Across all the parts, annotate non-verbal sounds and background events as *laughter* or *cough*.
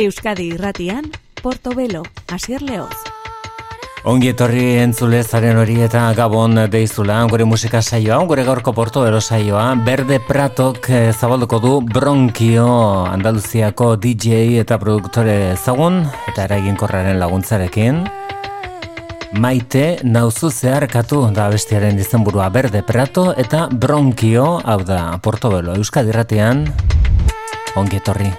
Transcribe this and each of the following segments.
Euskadi irratian, Portobelo, Asier Leoz. Ongi etorri entzulezaren hori eta gabon deizula, gure musika saioa, gure gaurko Portobelo saioa, Berde Pratok eh, zabalduko du Bronkio Andaluziako DJ eta produktore zagun, eta eragin korraren laguntzarekin. Maite nauzu zeharkatu da bestiaren izenburua Berde Prato eta Bronkio, hau da Portobelo, Euskadi irratian, ongi etorri.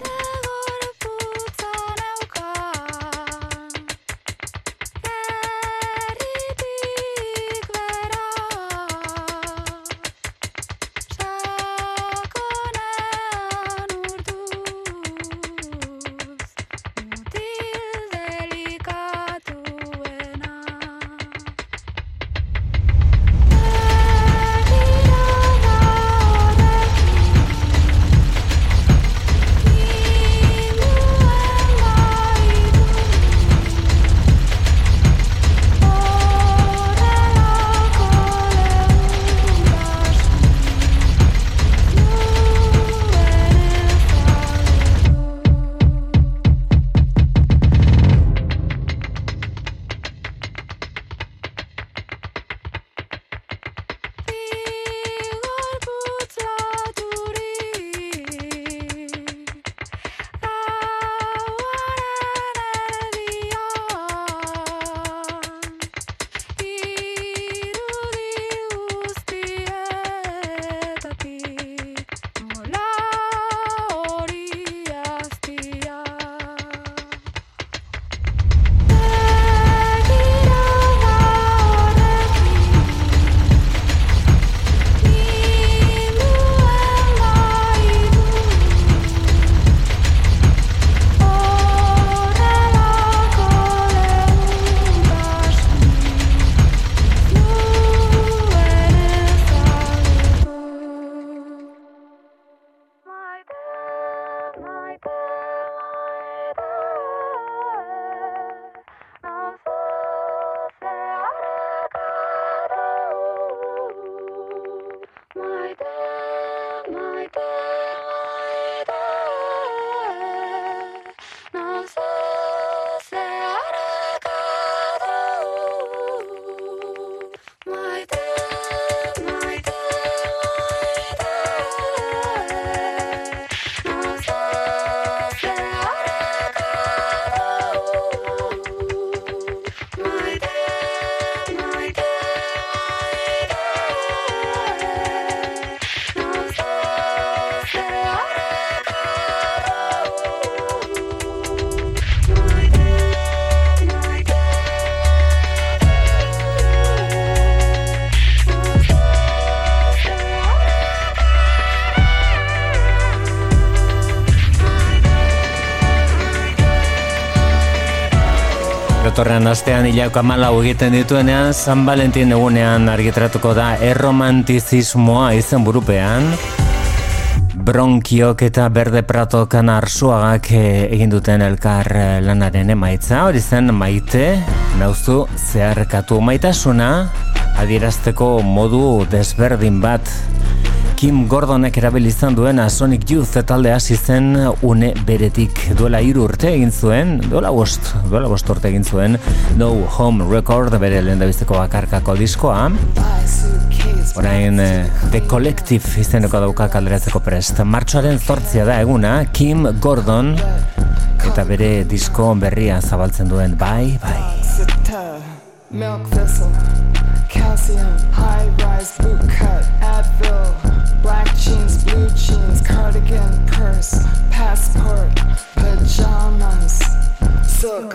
Astean hilako amalau egiten dituenean, San Valentin egunean argitratuko da erromantizismoa izen burupean. Bronkiok eta berde pratokan arsuagak eh, egin duten elkar eh, lanaren emaitza, hori zen maite, nauzu zeharkatu maitasuna, adierazteko modu desberdin bat Kim Gordonek erabili izan duena Sonic Youth talde hasi zen une beretik duela hiru urte egin zuen, duela bost, duela bost urte egin zuen No Home Record bere lehen bakarkako diskoa. Orain eh, The Collective izeneko dauka kalderatzeko prest. Martxoaren zortzia da eguna Kim Gordon eta bere disko berria zabaltzen duen Bye Bye. Milk vessel, calcium, high rise, boot cut, Advil, Black jeans, blue jeans, cardigan, purse, passport, pajamas, silk.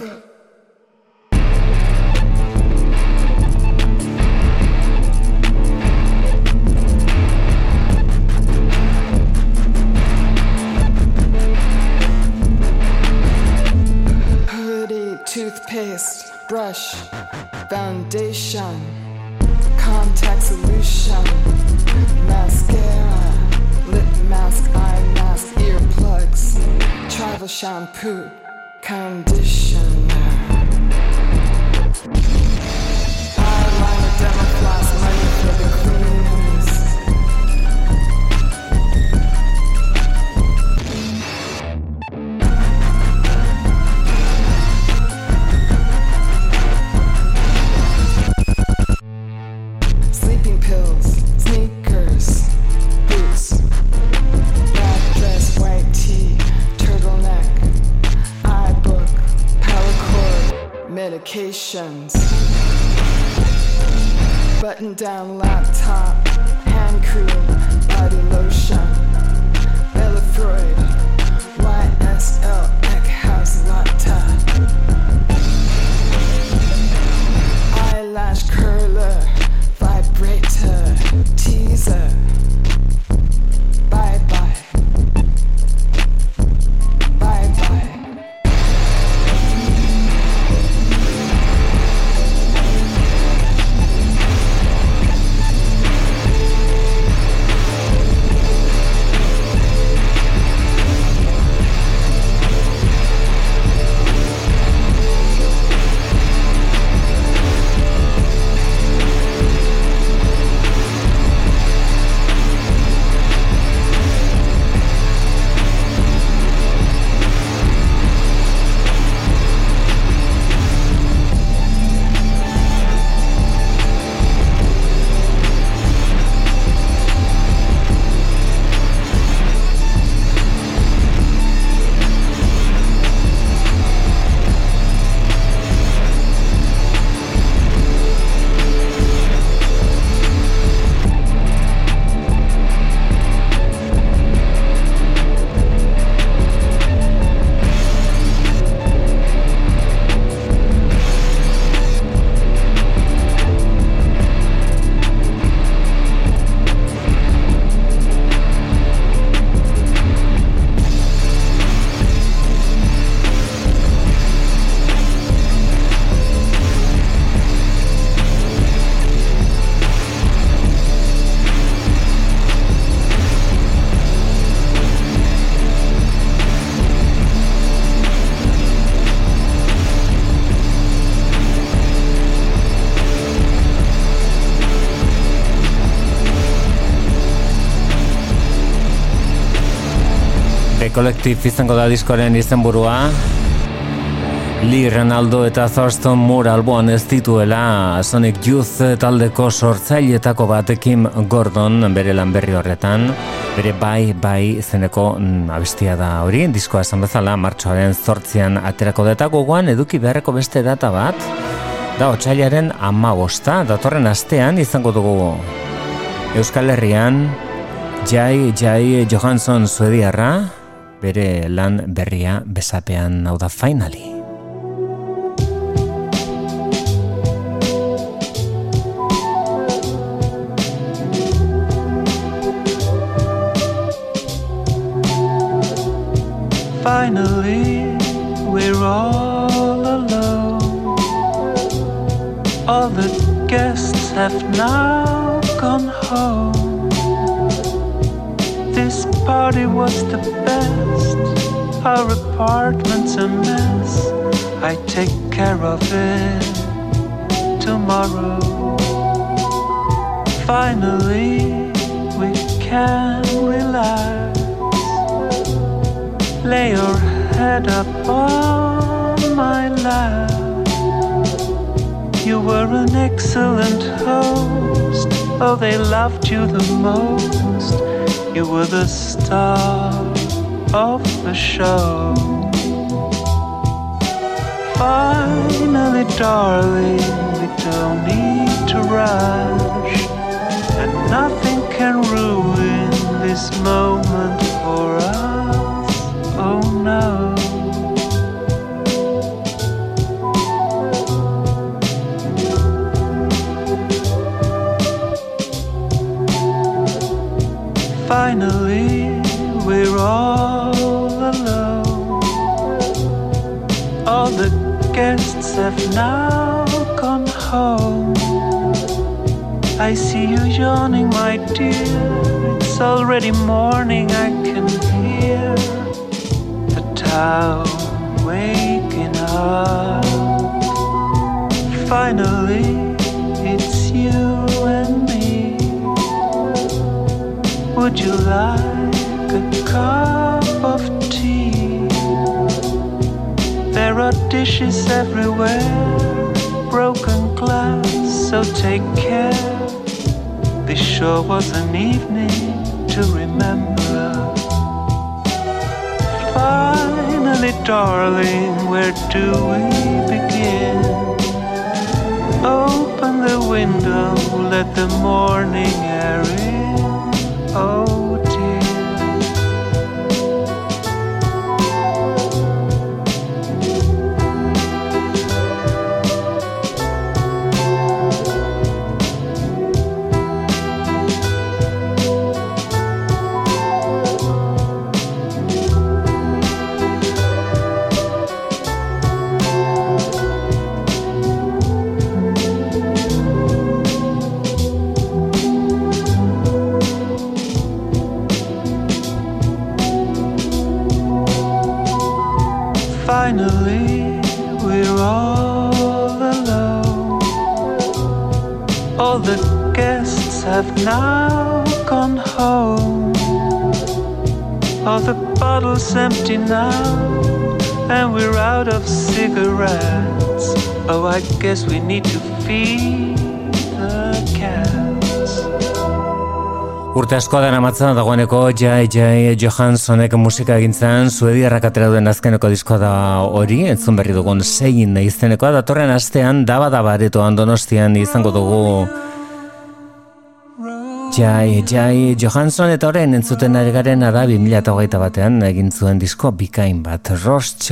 Hoodie, toothpaste, brush, foundation, contact solution mascara, lip mask, eye mask, earplugs, travel shampoo, conditioner. Eyeliner, dermafloss, emotions. Button down laptop, hand cream, body lotion. Bella Freud, YSL, Eckhouse Latte. Eyelash curler, Collective izango da diskoren izenburua. Lee Ronaldo eta Thurston Moore alboan ez dituela Sonic Youth taldeko sortzailetako batekin Gordon bere lan berri horretan. Bere bai, bai zeneko mm, abestia da hori, diskoa esan bezala martxoaren zortzian aterako data gogoan eduki beharreko beste data bat. Da, otxailaren ama bosta, datorren astean izango dugu Euskal Herrian, Jai, Jai Johansson Suediarra, bere lan berria besapean hau da finally. Finally, we're all alone. All the guests have now gone home. This party was the. Our apartment's a mess. I take care of it tomorrow. Finally, we can relax. Lay your head up on my lap. You were an excellent host. Oh, they loved you the most. You were the star of the show. Finally, darling, we don't need to rush. And nothing can ruin this moment have now gone home. I see you yawning, my dear. It's already morning, I can hear the town waking up. Finally, it's you and me. Would you like a cup of tea? There are dishes everywhere, broken glass, so take care. This sure was an evening to remember. Finally, darling, where do we begin? Open the window, let the morning air in. Oh have now gone home. All the bottles empty now, and we're out of cigarettes. Oh, I guess we need to feed the. Urte asko dara matza dagoeneko Jai Jai Johanssonek musika egintzen Suediarrak atera duen azkeneko diskoa da hori, entzun berri dugun segin izenekoa, datorren astean daba daba aretoan donostian izango dugu Jai, Jai Johansson eta horren entzuten ari garen da 2008 batean egin zuen disko bikain bat Just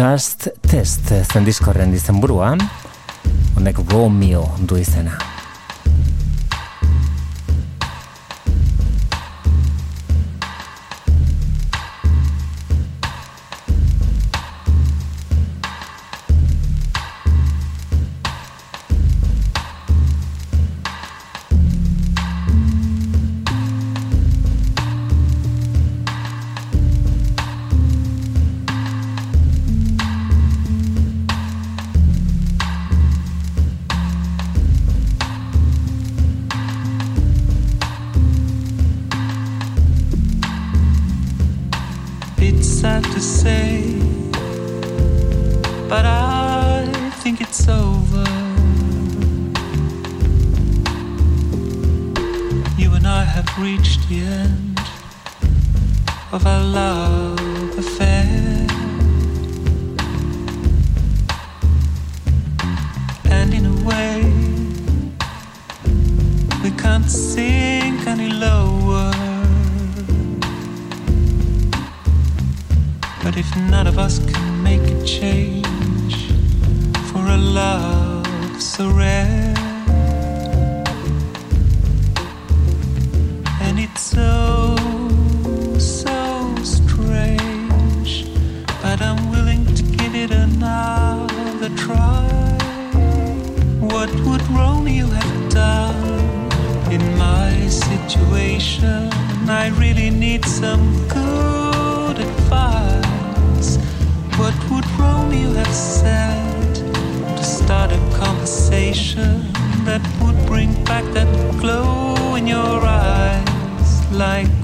Test zen diskorren dizen burua honek Romeo du izena conversation that would bring back that glow in your eyes like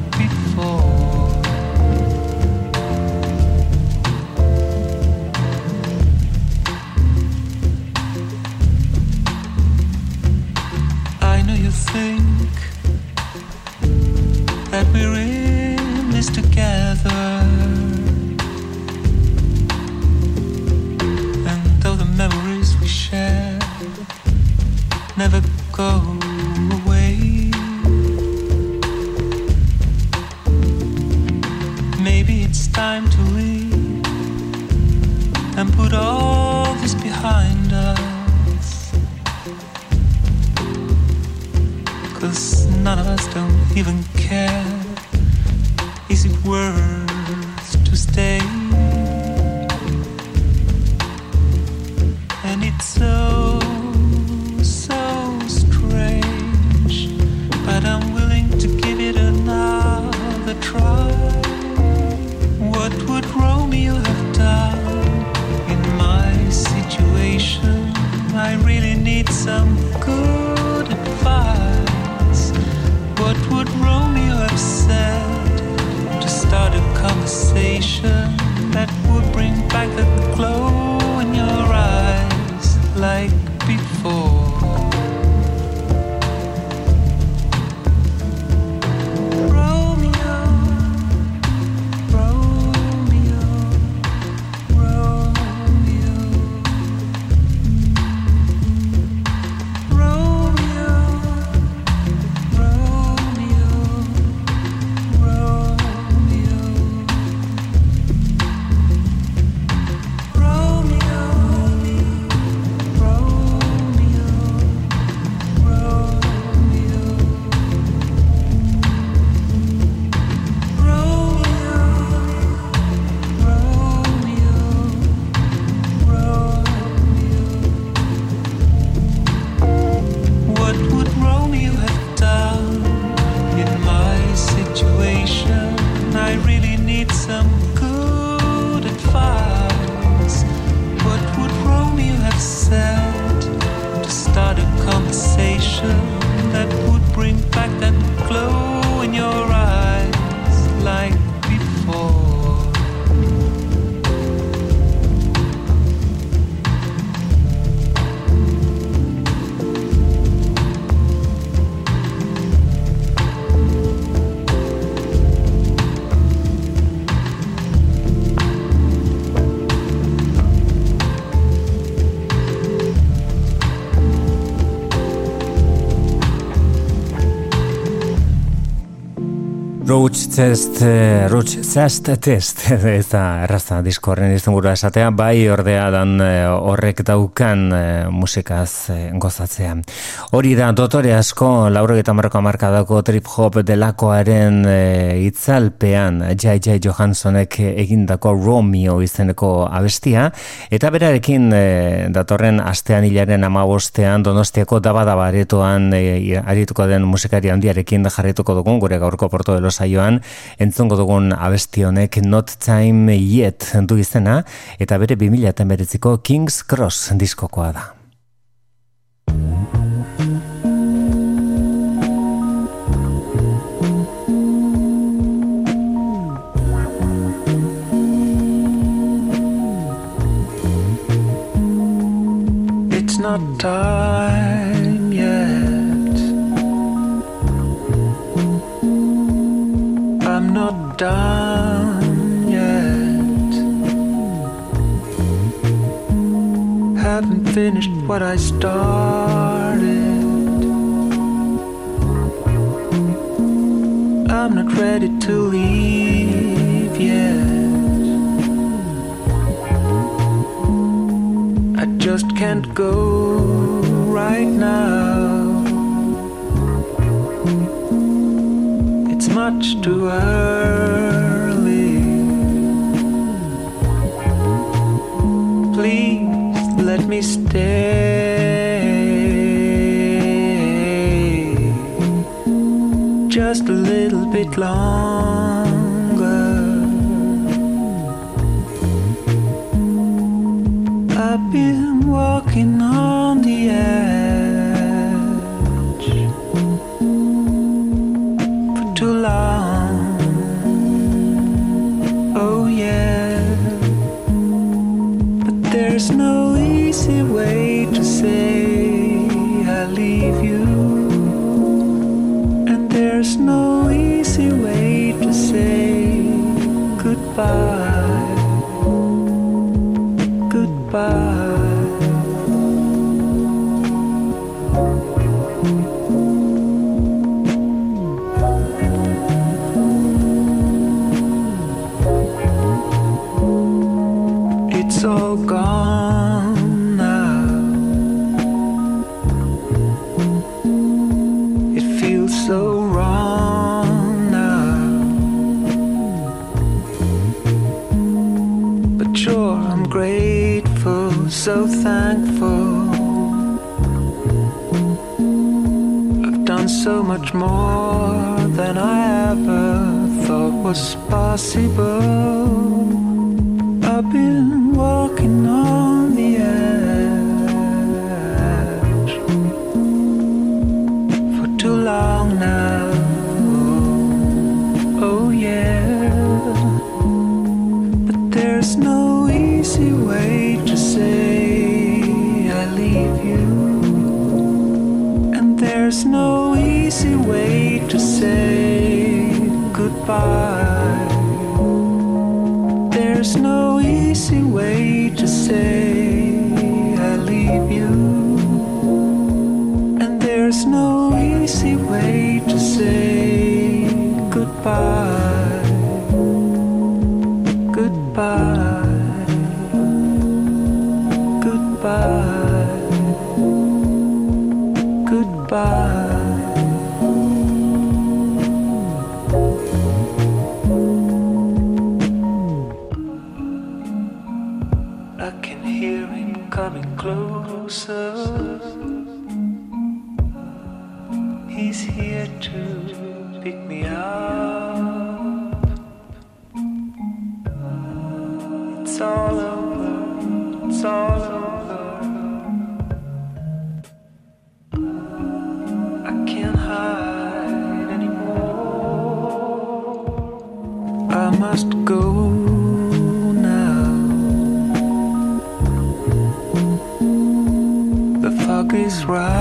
Roach Test, eh, Roach Test Test, *laughs* ez da erraza diskorren izan gura esatea, bai ordea dan eh, horrek daukan eh, musikaz eh, gozatzea. Hori da, dotore asko, lauro eta marrako amarkadako trip hop delakoaren eh, itzalpean, Jai Jai Johanssonek egindako Romeo izeneko abestia, eta berarekin eh, datorren astean hilaren amabostean donostiako daba-daba aretoan eh, arituko den musikari handiarekin jarrituko dugun, gure gaurko porto de saioan. Entzongo dugun abesti honek Not Time Yet du izena. Eta bere 2019ko Kings Cross diskokoa da. Not time yet. I'm not done yet. Haven't finished what I started. I'm not ready to leave yet. I just can't go right now. It's much too early. Please let me stay. Just a little bit longer. Walking on much more than I ever thought was possible. To say goodbye. Goodbye. Goodbye. Goodbye. I can hear him coming closer. cry.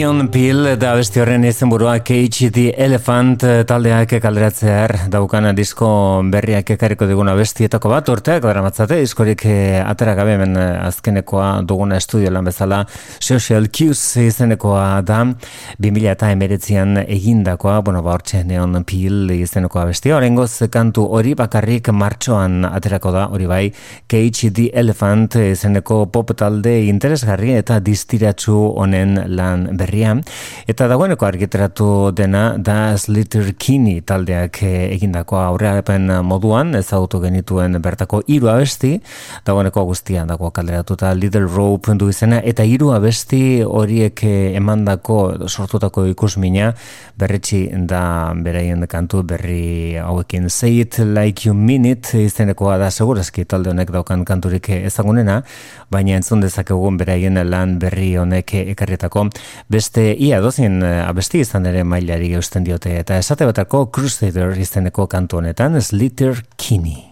Neon Pill da besti horren izenburua KHD Elephant eh, taldeak kalderatzear daukan disko berriak ekarriko diguna bestietako bat. Urteak dara matzate, diskorik eh, atera gabe hemen eh, azkenekoa duguna estudio lan bezala. Social Cues izenekoa da 2000 eta emeretzian egindakoa, bueno ba hortxe Neon Pill izenekoa bestia, horrengoz kantu hori bakarrik martxoan aterako da hori bai. KHD Elephant izeneko pop talde interesgarri eta distiratsu honen lan berria, eta dagoeneko argitratu dena da Slitter Kini taldeak eh, egindako aurreapen moduan, ezagutu genituen bertako hiru abesti, dagoeneko guztian dago kalderatuta Little Rope du izena, eta hiru abesti horiek eh, emandako sortutako ikusmina berretxi da beraien kantu berri hauekin. Say It Like You Mean It izenekoa da segurazki talde honek daukan kanturik ezagunena, baina entzun dezakegun beraien lan berri honek ekarrietako beste ia dozin eh, abesti izan ere mailari eusten diote eta esate batako Crusader izeneko kantu honetan Slitter Kinney.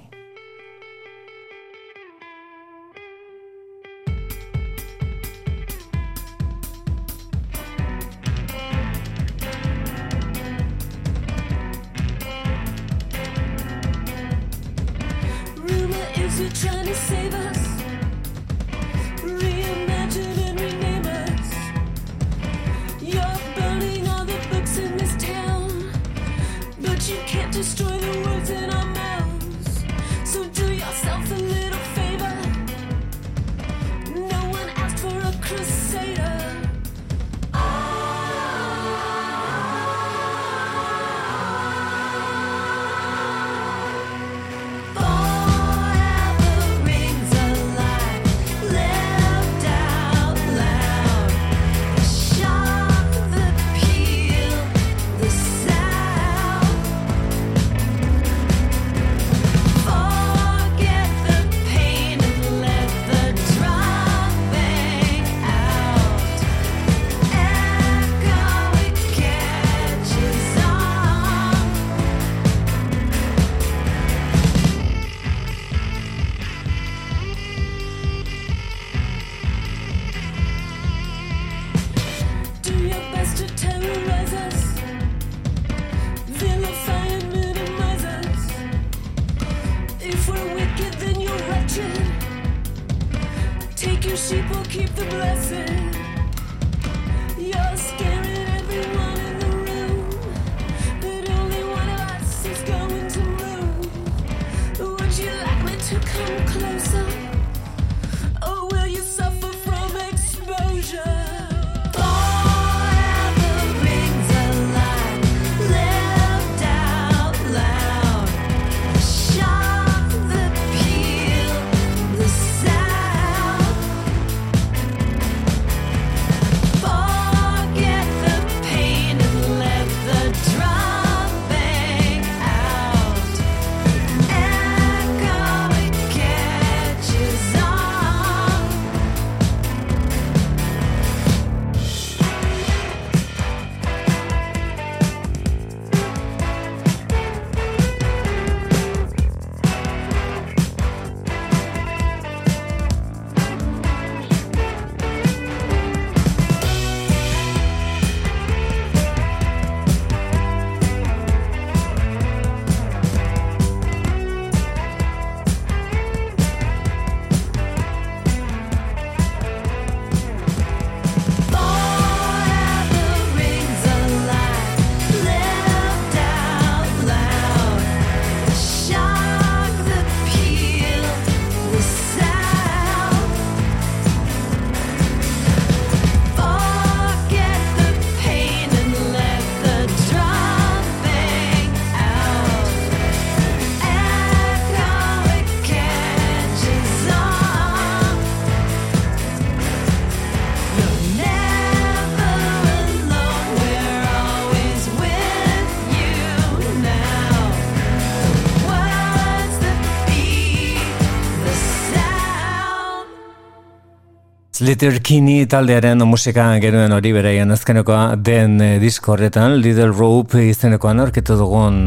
Little taldearen musika genuen hori bereien azkenekoa den e, disko horretan Little Rope izenekoan aurkitu dugun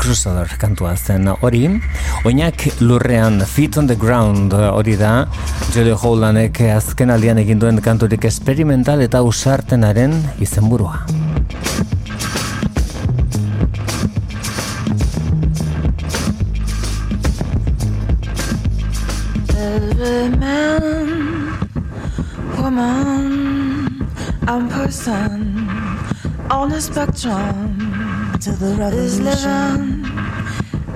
Crusader kantua zen hori oinak lurrean Feet on the Ground hori da Jelly Holdanek azken aldian egin duen kanturik experimental eta usartenaren izenburua. person, I'm person on a spectrum to the revolution. Is living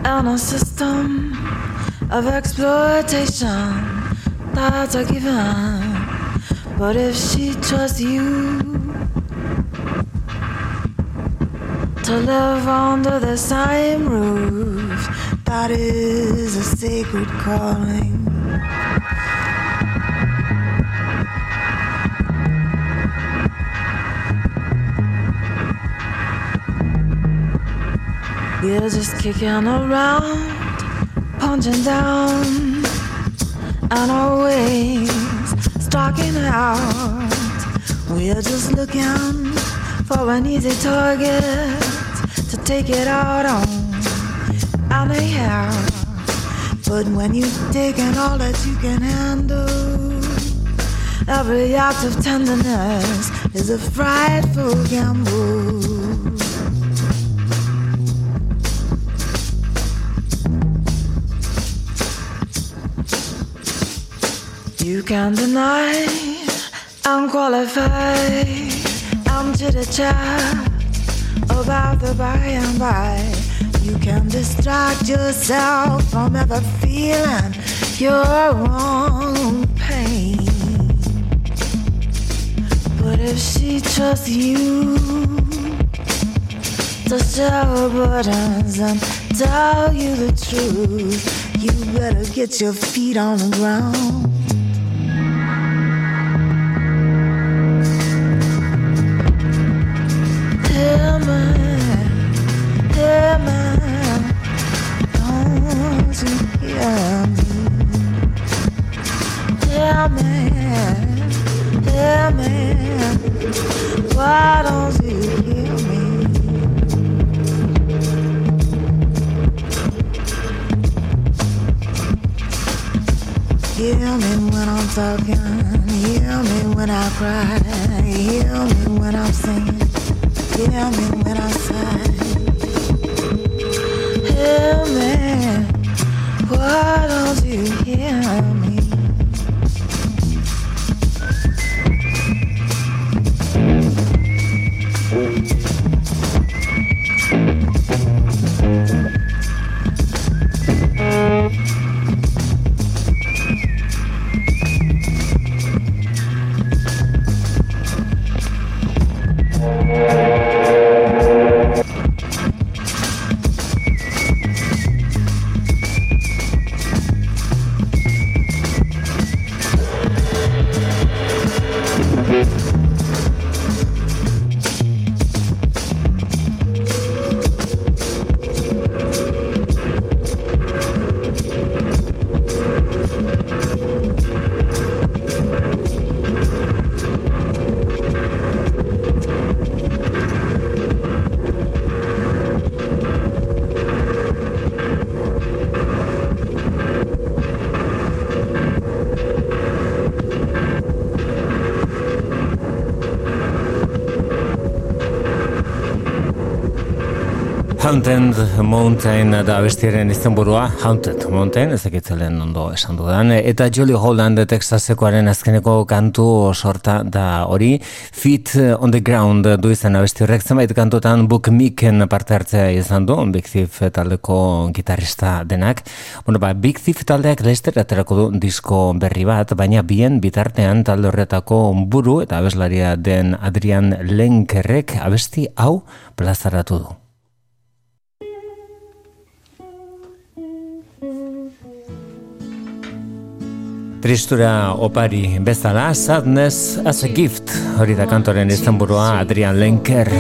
in a system of exploitation that's a given. But if she trusts you to live under the same roof, that is a sacred calling. We're just kicking around, punching down, and always stalking out. We're just looking for an easy target to take it out on. Anyhow, but when you've taken all that you can handle, every act of tenderness is a frightful gamble. You can't deny I'm qualified. I'm chitter chat about the by and by. You can distract yourself from ever feeling your own pain. But if she trusts you to share her burdens and tell you the truth, you better get your feet on the ground. Why don't you hear me? Hear me when I'm talking, hear me when I cry, hear me when I'm singing. Hear me when I say, Hear me, why don't you hear me? Haunted Mountain da bestiaren izenburua Haunted Mountain, ez ekitzelen ondo esan dudan, eta Jolly Holland Texasekoaren azkeneko kantu sorta da hori, Feet on the Ground du izan abesti horrek zenbait kantutan Book Miken parte hartzea izan du, Big Thief taldeko gitarrista denak. Bueno, ba, Big Thief taldeak lester aterako du disko berri bat, baina bien bitartean talde horretako buru eta abeslaria den Adrian Lenkerrek abesti hau plazaratu du. Tristura opari bezala, sadness as a gift, hori da kantoren izenburua Adrian Lenker.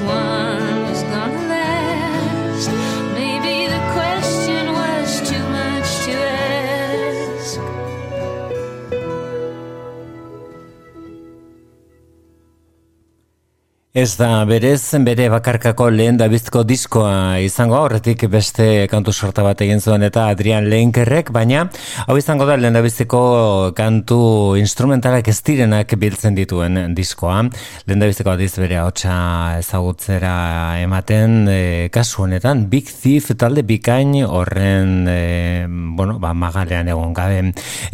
One Ez da berez, bere bakarkako lehen da bizko diskoa izango horretik beste kantu sorta bat egin zuen eta Adrian Leinkerrek, baina hau izango da lehen da bizko kantu instrumentalak ez direnak biltzen dituen diskoa. Lehen da bizko adiz bere hotxa ezagutzera ematen e, kasu honetan Big Thief talde bikain horren e, bueno, ba, magalean egon gabe.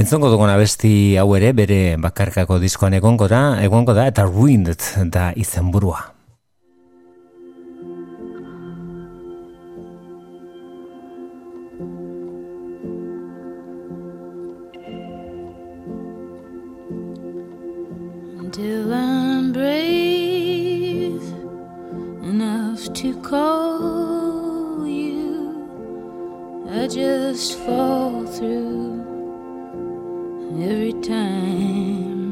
Entzongo dugun abesti hau ere bere bakarkako diskoan egongo da, egongo da eta Ruined da izenburua. To call you, I just fall through every time.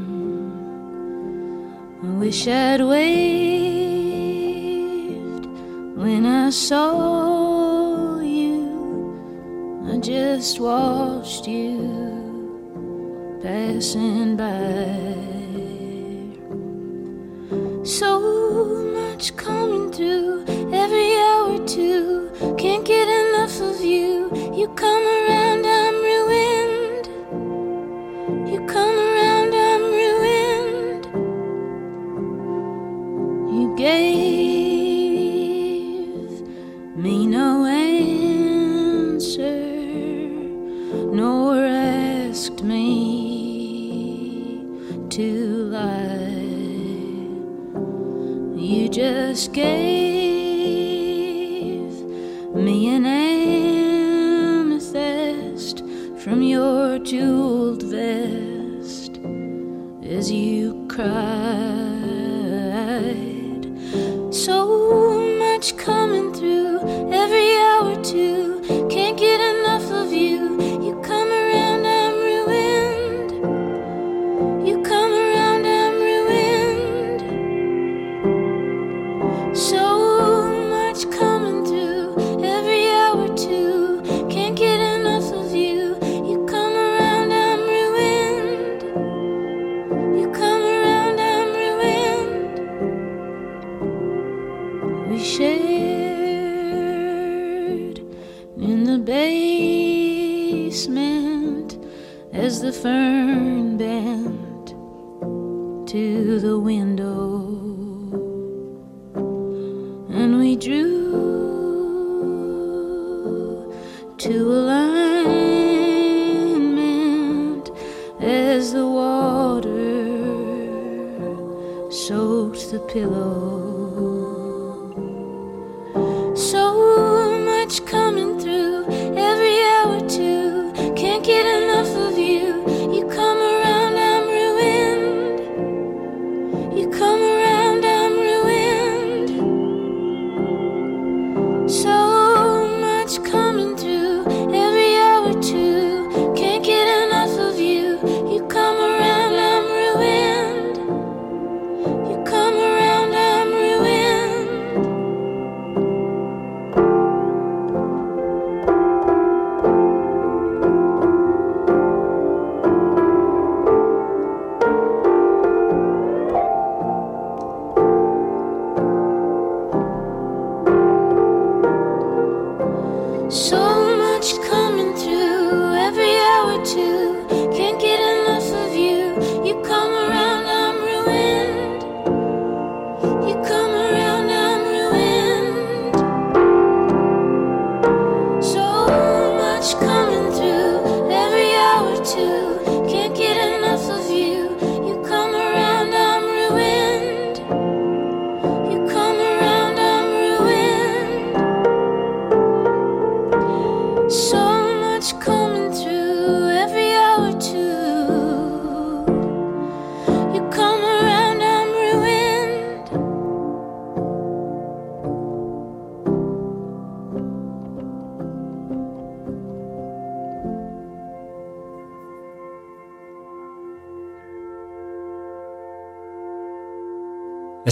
I wish I'd waved when I saw you. I just watched you passing by. So much coming through every hour two. Can't get enough of you. You come around, I'm ruined. You come around, I'm ruined. You gave me no answer, nor asked me just gave me an amethyst from your jeweled vest as you cried. So much coming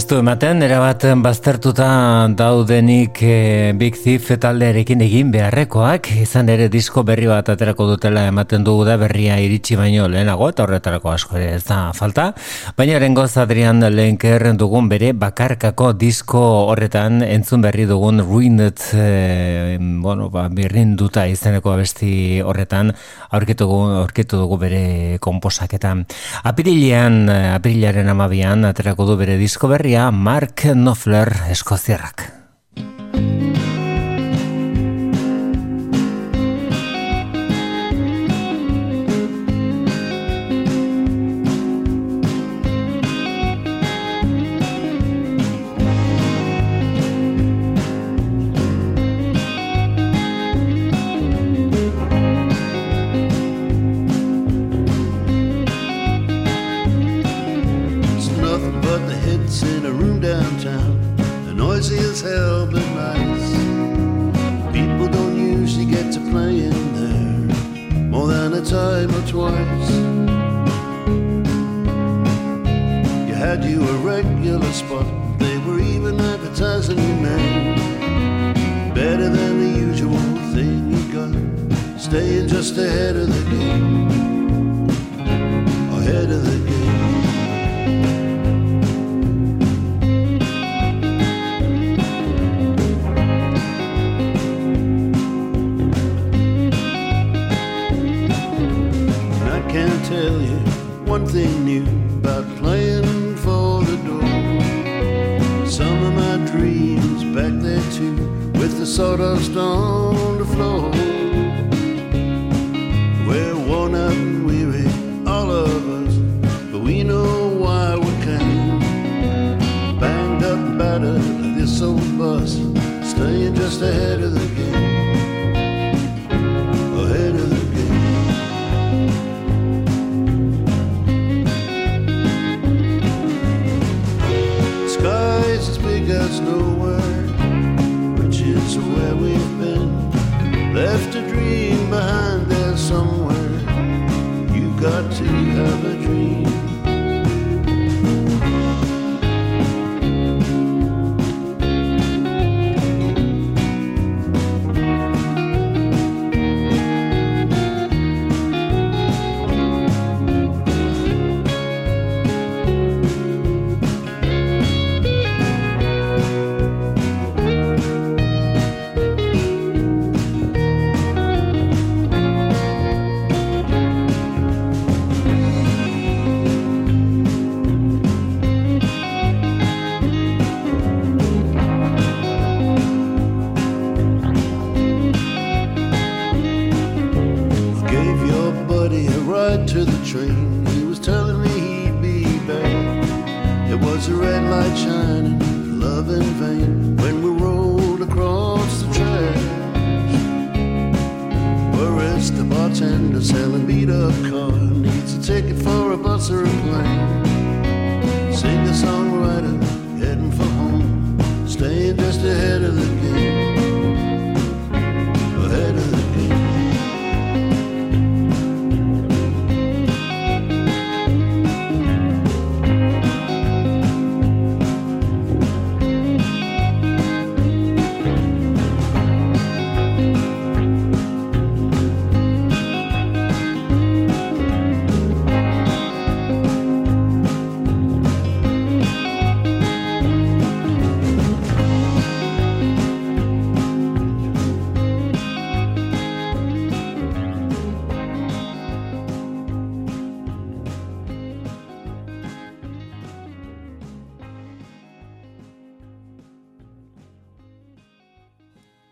gustu ematen, erabat baztertuta daudenik e, Big Thief taldearekin egin beharrekoak, izan ere disko berri bat aterako dutela ematen dugu da berria iritsi baino lehenago, eta horretarako asko ere ez da falta, baina rengoz Adrian Lenker dugun bere bakarkako disko horretan entzun berri dugun Ruined, e, bueno, ba, birrin duta izeneko abesti horretan aurkitu, aurkitu dugu bere komposaketan. Apirilean, eh, apirilaren amabian aterako du bere disko berria, Mark Knopfler eskoziarrak.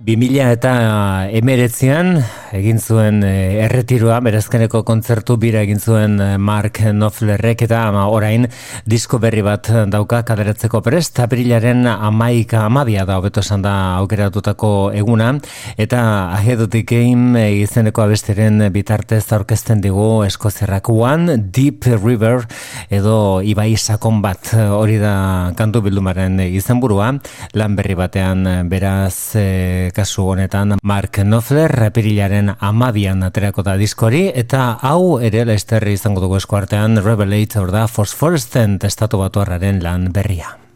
2000 eta eh, emeretzean egin zuen e, erretiroa, berazkeneko kontzertu bira egin zuen e, Mark Knopflerrek eta ama, orain disko berri bat dauka kaderatzeko prest, aprilaren amaika amabia da, hobeto esan da aukeratutako eguna, eta ahedotik egin izeneko abesteren bitartez aurkezten digu eskozerrak One Deep River edo ibai sakon bat. Hori da kantu bildumaren izenburua, lan berri batean beraz e, kasu honetan Mark Knopfler apirilaren ekainaren amabian aterako da diskori, eta hau ere lesterri izango dugu eskuartean Revelator da Phosphorescent estatu batuarraren lan berria.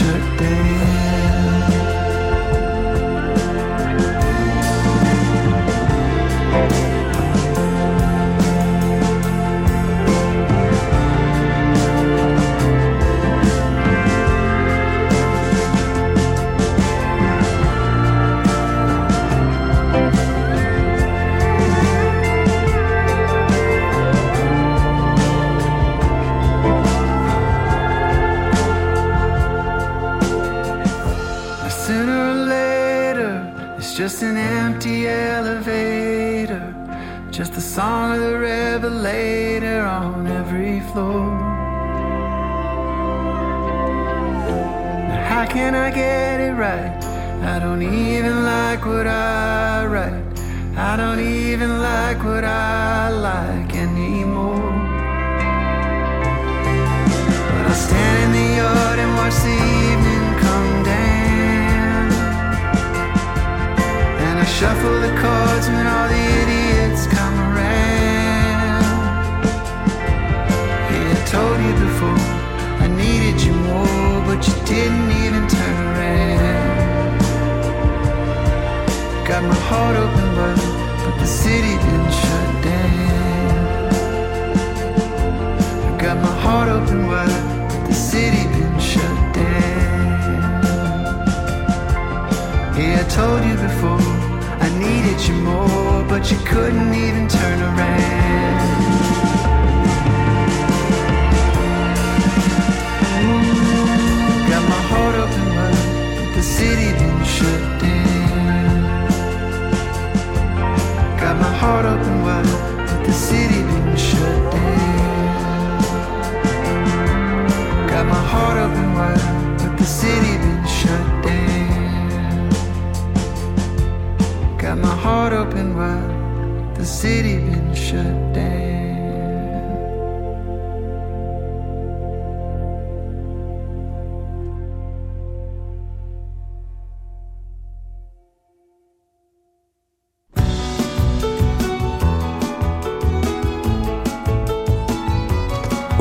Today.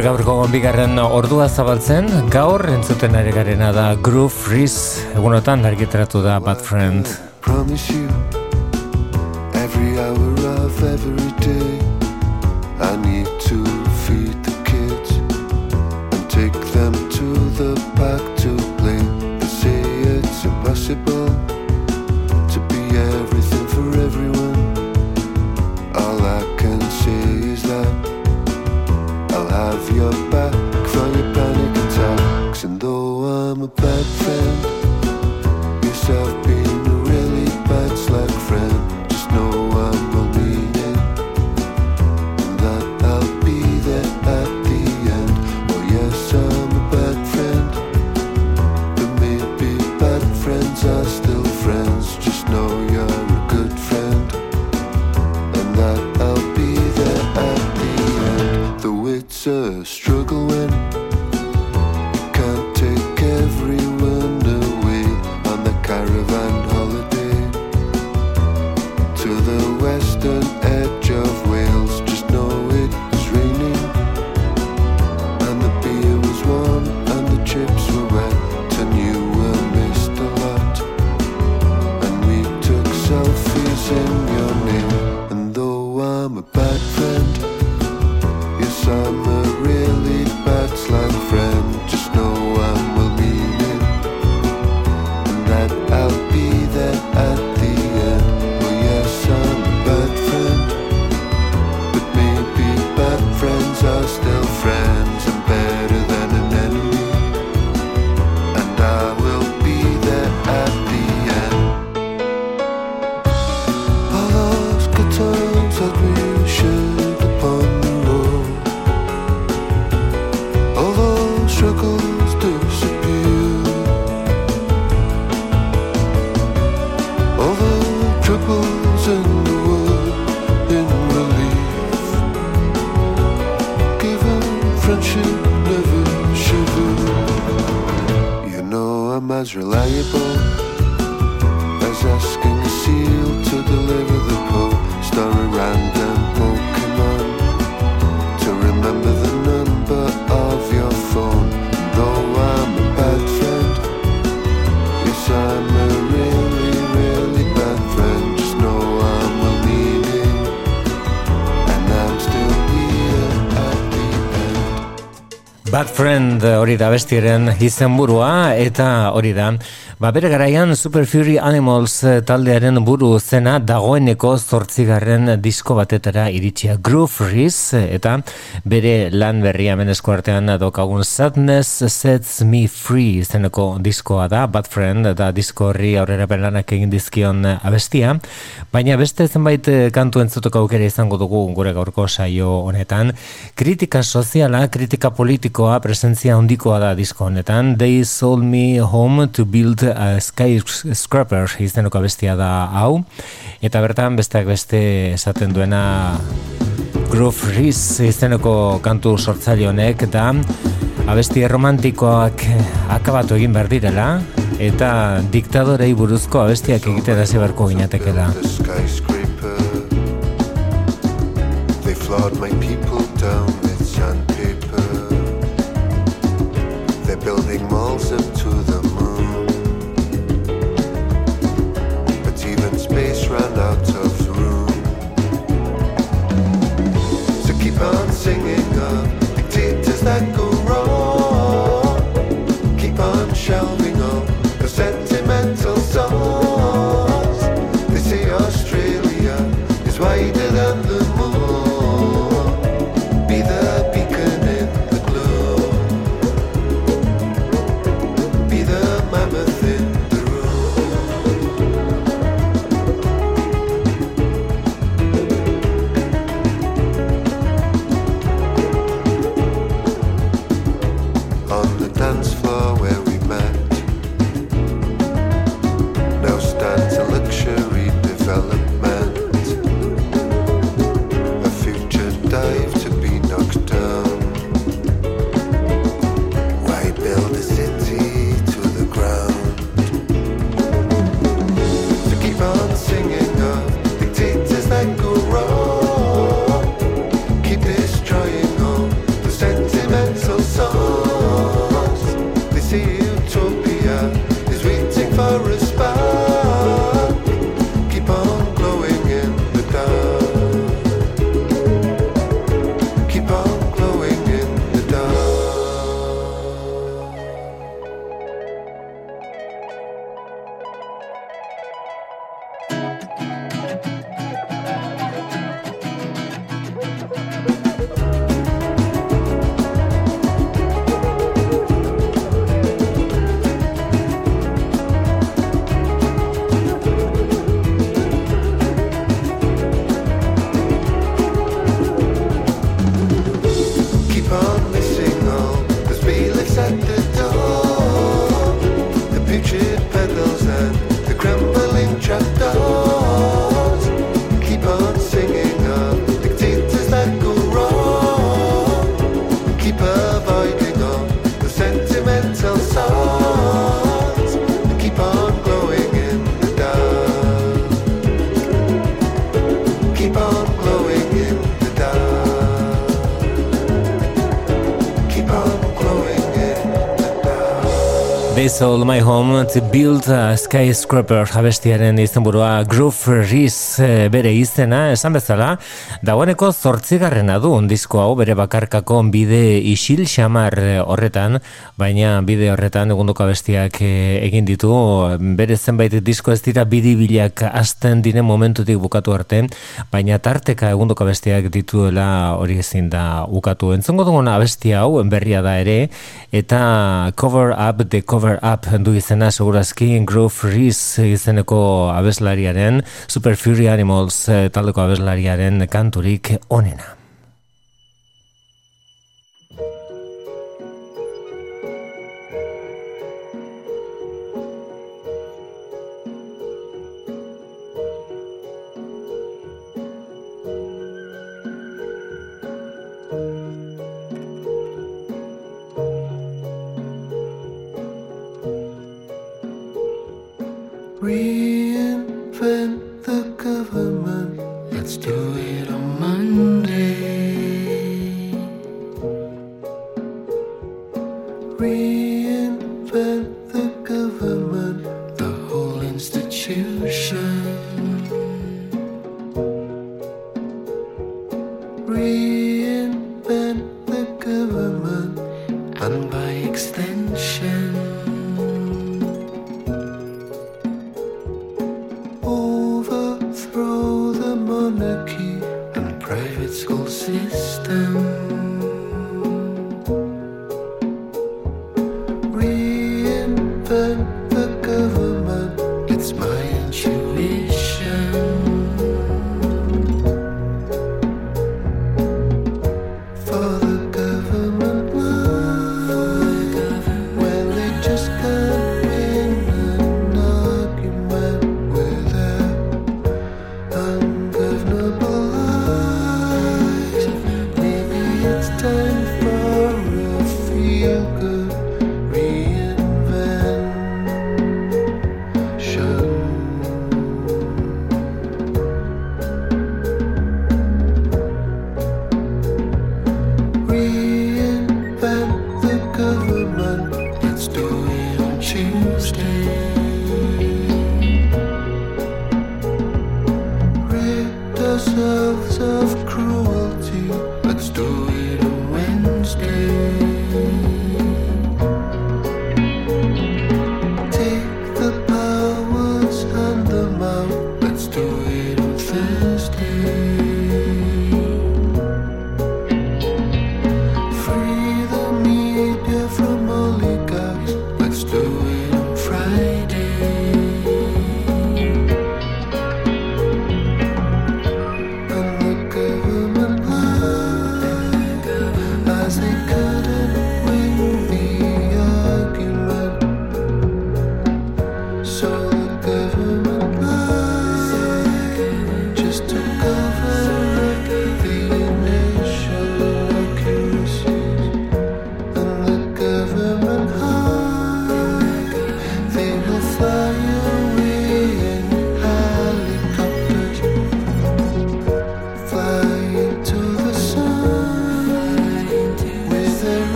gure gaurko bigarren ordua zabaltzen, gaur entzuten ari garena da Groove Freeze, egunotan argitratu da Bad Friend. Land hori da bestiren izenburua eta hori da. Ba bere garaian Super Fury Animals eh, taldearen buru zena dagoeneko zortzigarren disko batetara iritsia Groove Riz eh, eta bere lan berria menesko artean daukagun Sadness Sets Me Free izeneko diskoa da, Bad Friend, da disko horri aurrera belanak egin dizkion abestia, baina beste zenbait eh, kantu entzutuko aukera izango dugu gure gaurko saio honetan. Kritika soziala, kritika politikoa presentzia handikoa da disko honetan, They Sold Me Home to Build a Skyscraper izeneko abestia da hau, eta bertan besteak beste esaten duena... Groove Riz izeneko kantu sortzaile honek eta abesti romantikoak akabatu egin behar direla eta diktadorei buruzko abestiak egite da zibarko ginatekela. They. Sold My Home to Build a Skyscraper jabestiaren izenburua Groove Riz eh, bere izena, esan bezala, Dagoeneko zortzigarrena du ondizko hau bere bakarkako bide isil xamar eh, horretan, baina bide horretan egunduko bestiak eh, egin ditu, bere zenbait disko ez dira bidibilak hasten diren momentutik bukatu arte, baina tarteka egunduko bestiak dituela hori ezin da ukatu. Entzongo dugun abesti hau berria da ere, eta cover up the cover up du izena segurazki Groove Reese izeneko abeslariaren, Super Fury Animals eh, taldeko abeslariaren kantu kanturik onena.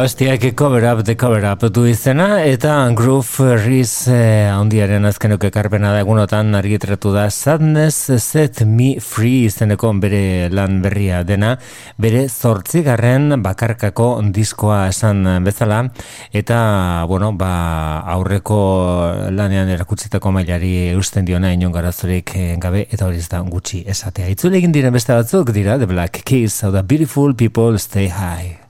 Abestiak cover up, the cover up du izena, eta Groove Riz eh, ondiaren azkenuk ekarpena da egunotan argitratu da Sadness Set Me Free izeneko bere lan berria dena, bere zortzigarren bakarkako diskoa esan bezala, eta, bueno, ba, aurreko lanean erakutzitako mailari eusten diona inon garazorik eh, gabe, eta hori da gutxi esatea. Itzule egin diren beste batzuk dira, The Black Keys, how the beautiful people stay high.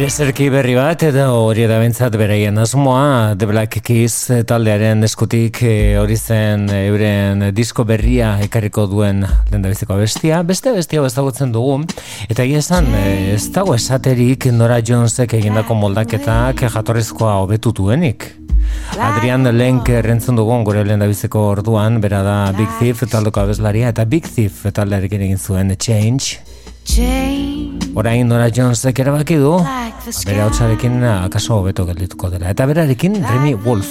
Erezerki berri bat edo hori da bentsat beraien asmoa The Black Keys taldearen eskutik eh, hori zen euren disko berria ekarriko duen lendabiziko bestia. Beste bestia ezagutzen dugu eta egia esan eh, ez dago esaterik Nora Jonesek egindako moldaketak jatorrizkoa hobetu duenik. Adrian Lenk errentzun dugun gure lendabiziko orduan, bera da Big Thief taldoko abeslaria eta Big Thief taldearekin egin zuen Change. Change Orain Nora Jonesek erabaki du like the bere hautsarekin akaso hobeto geldituko dela. Eta berarekin Remy Wolf.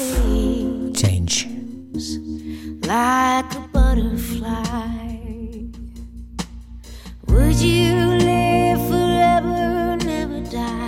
Change. like a butterfly. Would you live forever, never die?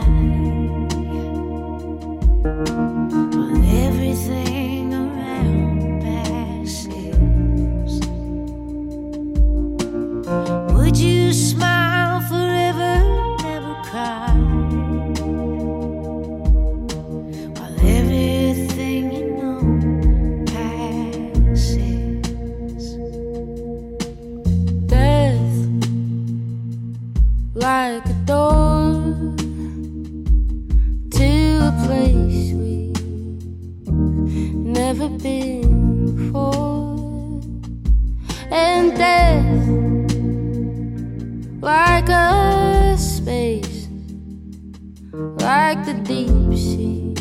Like a door to a place we've never been before, and death, like a space, like the deep sea,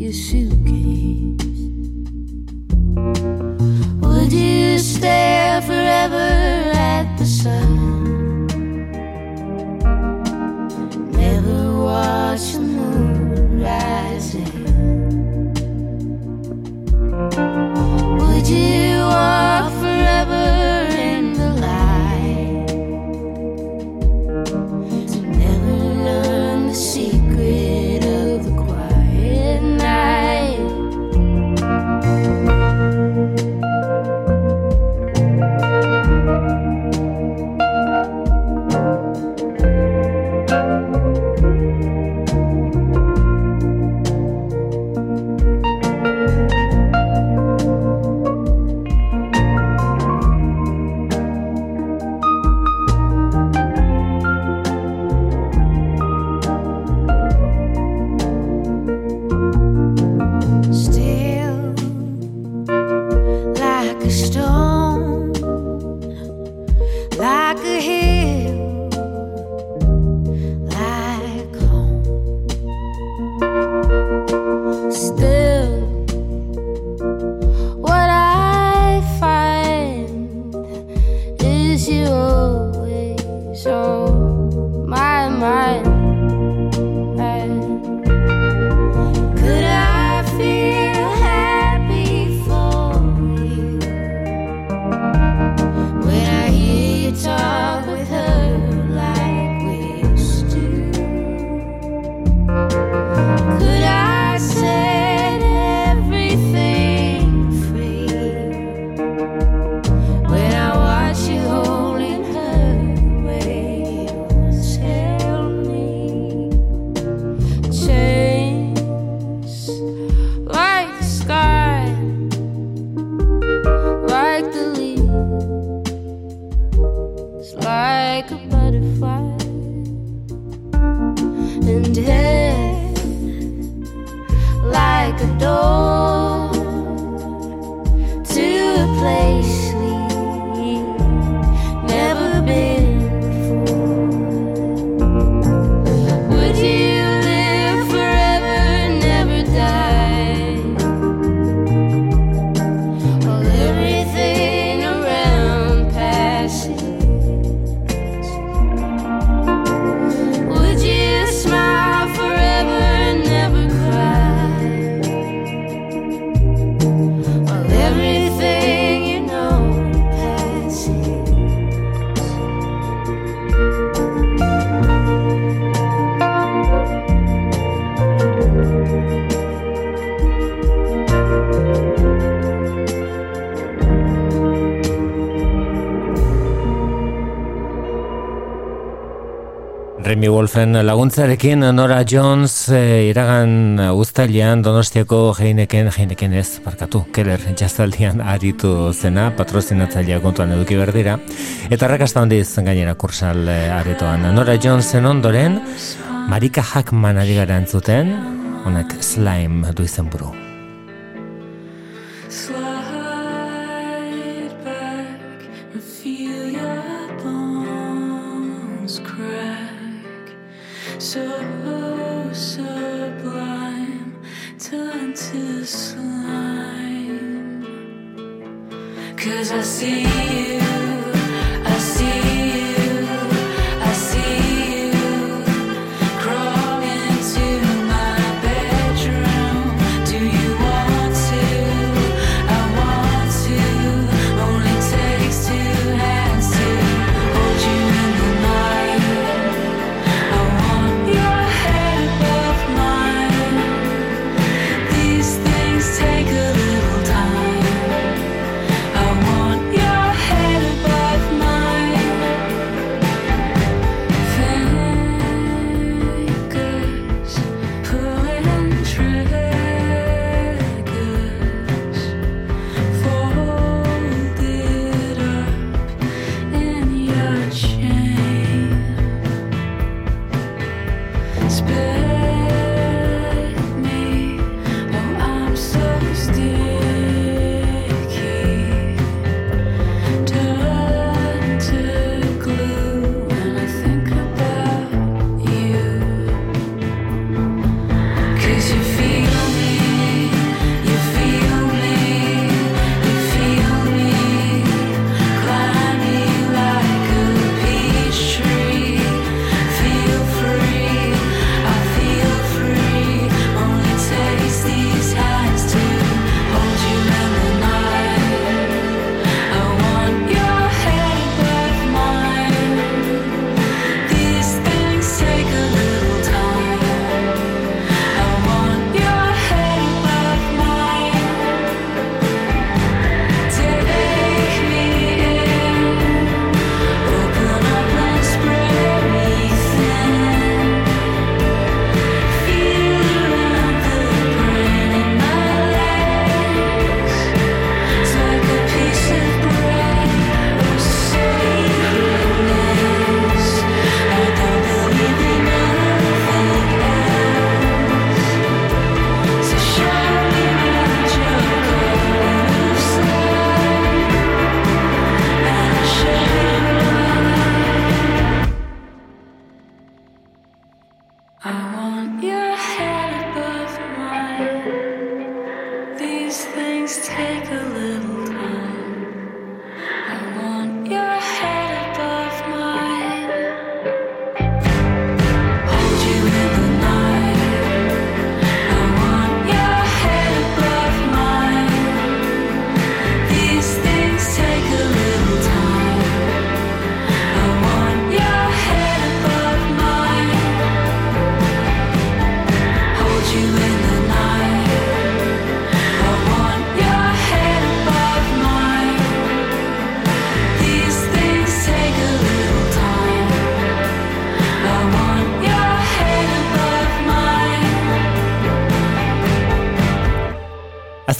your suitcase. Would you stare forever at the sun? Watch the moon rising. Would you walk Wolfen laguntzarekin Nora Jones e, iragan eh, ustailean donostiako geineken, geineken ez, parkatu, keller jazaldian aritu zena, patrozinatzailea kontuan eduki berdira. Eta rakasta handiz gainera kursal e, aretoan. Nora Jonesen ondoren, Marika Hackman ari gara entzuten, honek slime du izen buru. Cause I see you.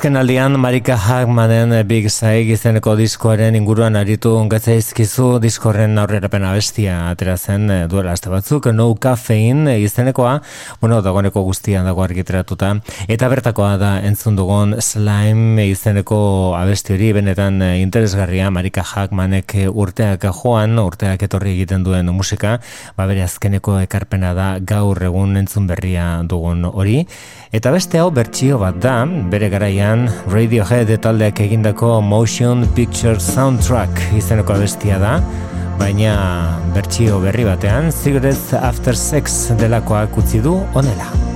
Azken aldian Marika Hagmanen Big Saig izeneko diskoaren inguruan aritu gatzaizkizu diskorren aurrerapen bestia atera zen eh, duela aste batzuk No Caffeine izenekoa, bueno, dagoeneko guztia dago argitaratuta. Eta bertakoa da entzun dugun Slime izeneko abesti hori benetan eh, interesgarria. Marika Hagmanek eh, urteak joan, urteak etorri egiten duen musika, ba bere azkeneko ekarpena da gaur egun entzun berria dugun hori. Eta beste hau bertsio bat da, bere garaian Radiohead taldeak egindako Motion Picture Soundtrack izeneko abestia da, baina bertsio berri batean Cigarettes After Sex delakoak utzi du onela.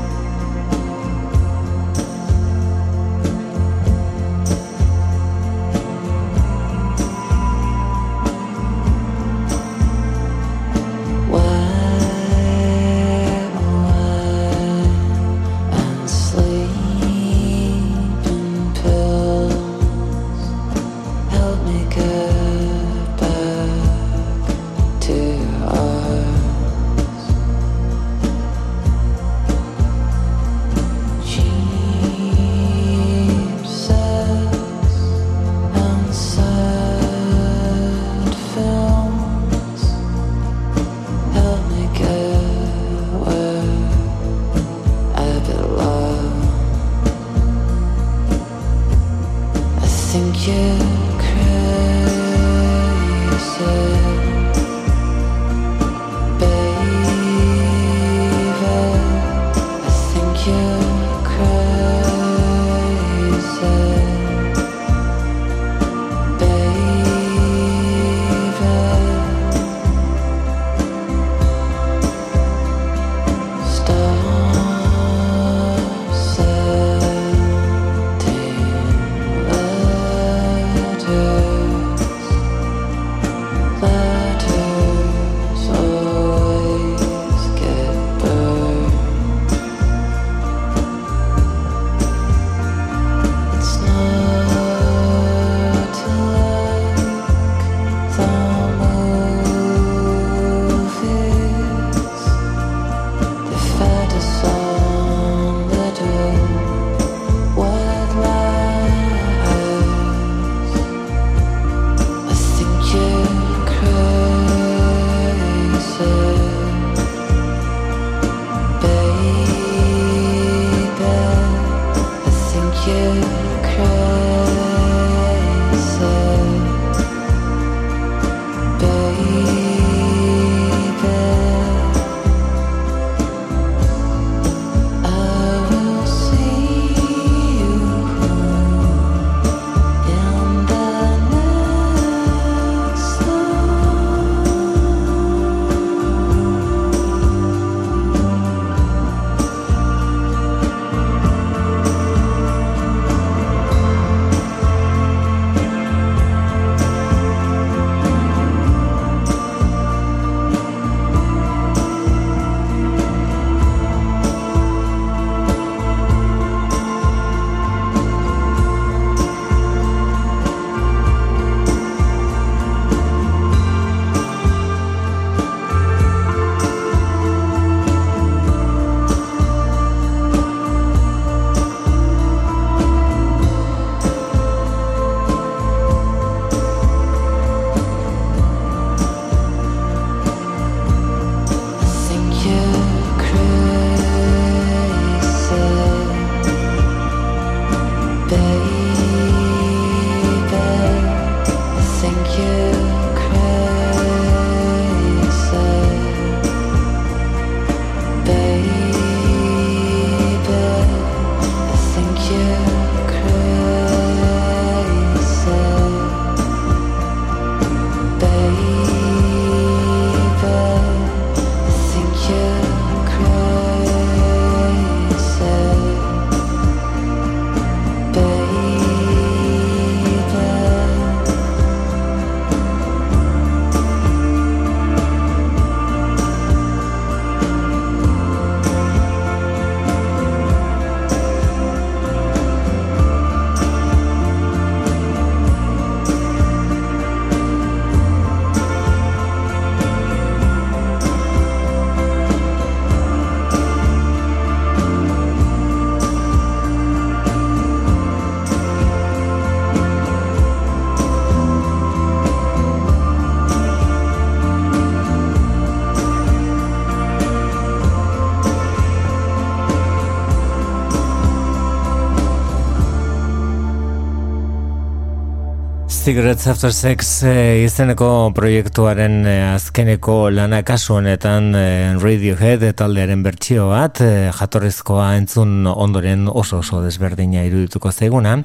Cigarettes After Sex eh, izeneko proiektuaren eh, azkeneko lana kasu honetan eh, Radiohead taldearen bertsio bat eh, jatorrizkoa entzun ondoren oso oso desberdina irudituko zaiguna.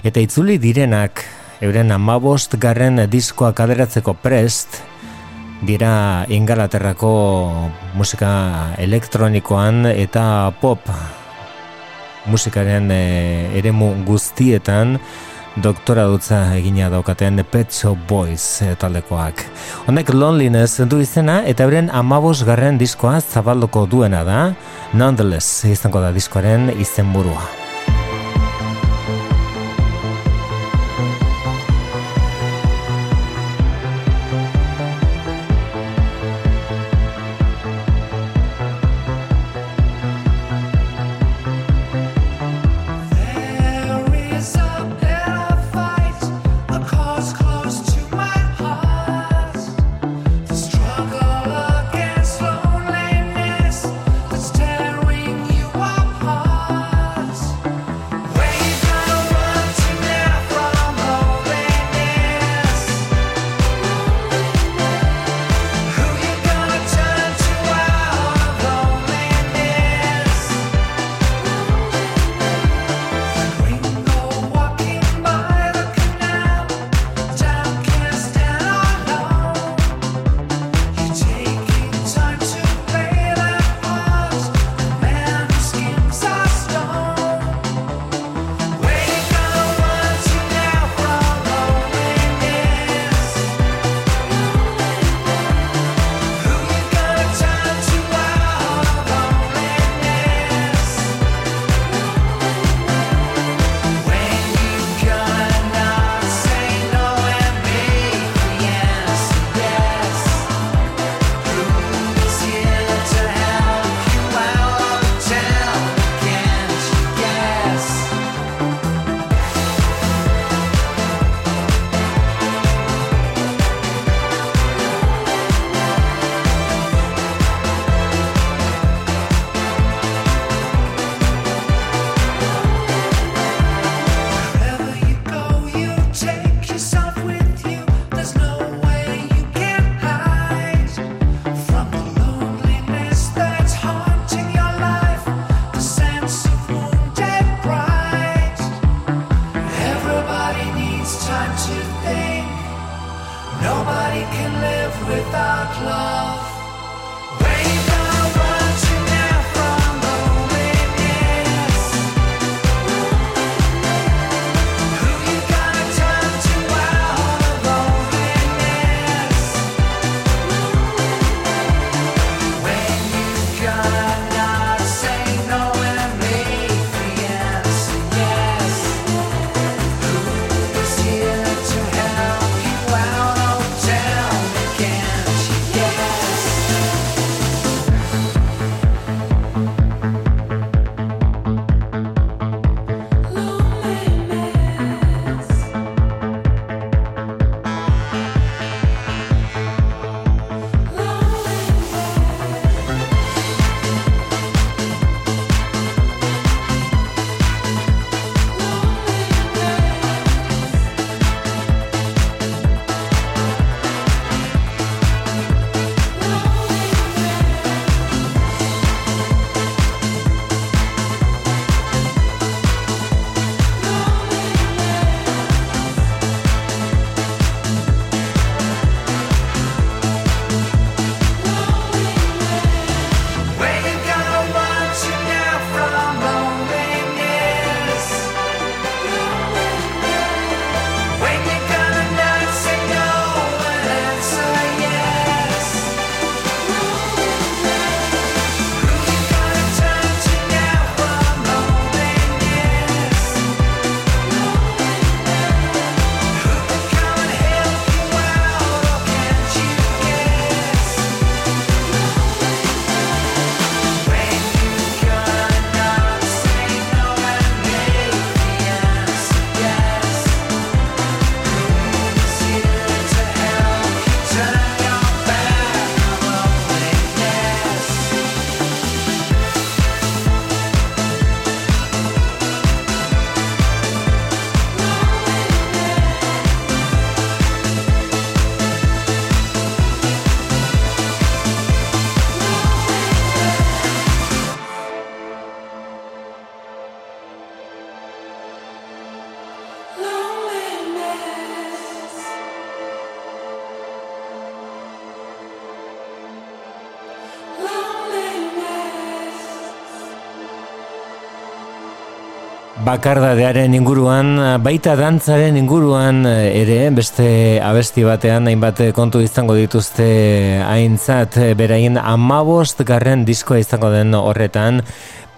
Eta itzuli direnak euren amabost garren diskoak aderatzeko prest dira Ingalaterrako musika elektronikoan eta pop musikaren eh, eremu guztietan doktora dutza egina daukaten Pet Shop Boys eh, taldekoak. Honek Loneliness du izena eta euren amabos garren diskoa zabalduko duena da, Nonetheless izango da diskoaren izenburua. Bakardadearen inguruan, baita dantzaren inguruan ere, beste abesti batean, hainbat kontu izango dituzte haintzat, berain amabost garren diskoa izango den horretan,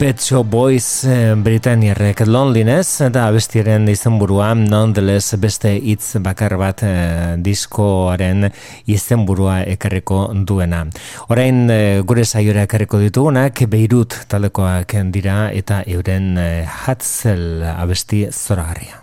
Pet Shop Boys eh, Britanniarrek Loneliness eta abestiaren izenburua nonetheless beste hitz bakar bat eh, diskoaren izenburua ekarriko duena. Orain eh, gure saiora ekarriko ditugunak Beirut talekoak dira eta euren eh, Hatzel abesti zoragarria.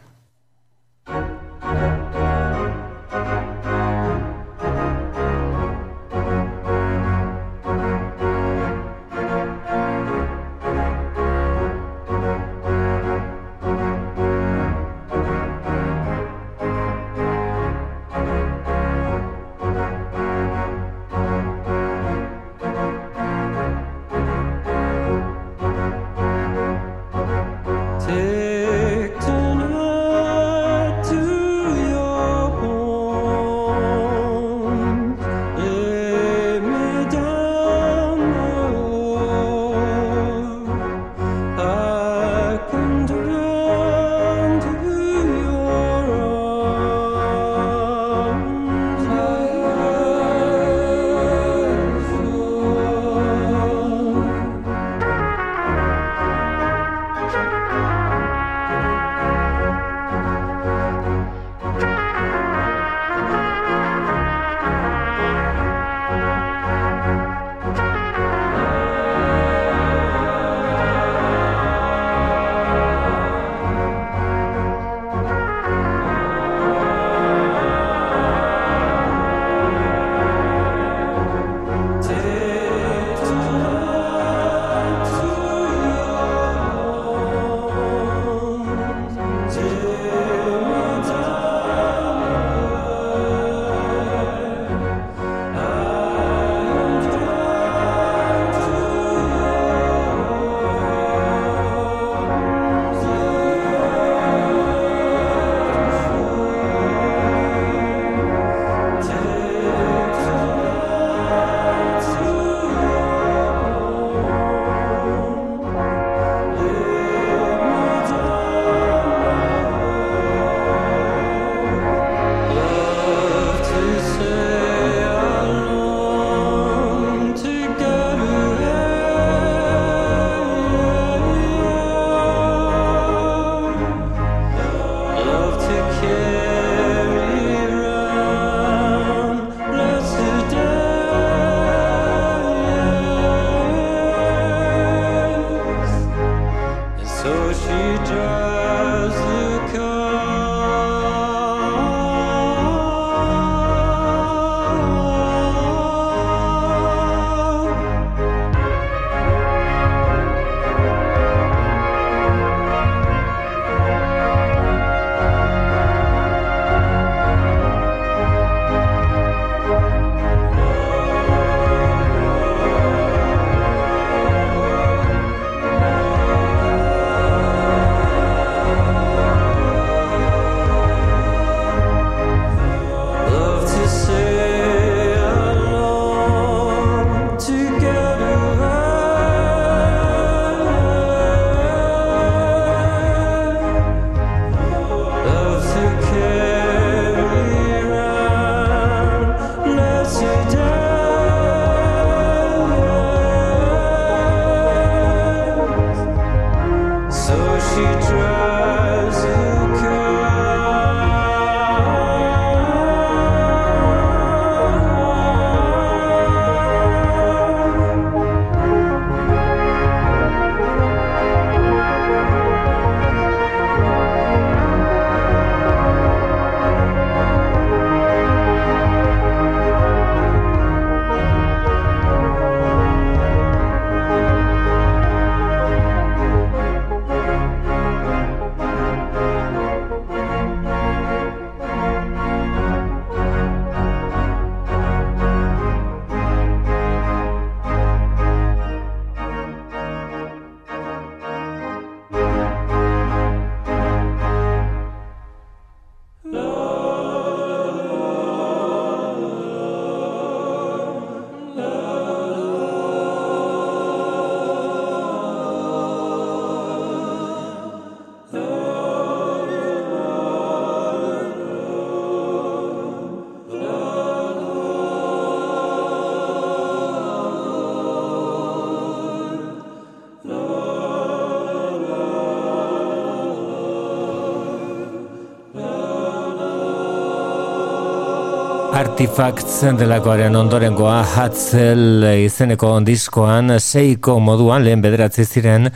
Artifacts delakoaren ondorengoa Hatzel izeneko diskoan seiko moduan lehen bederatzi ziren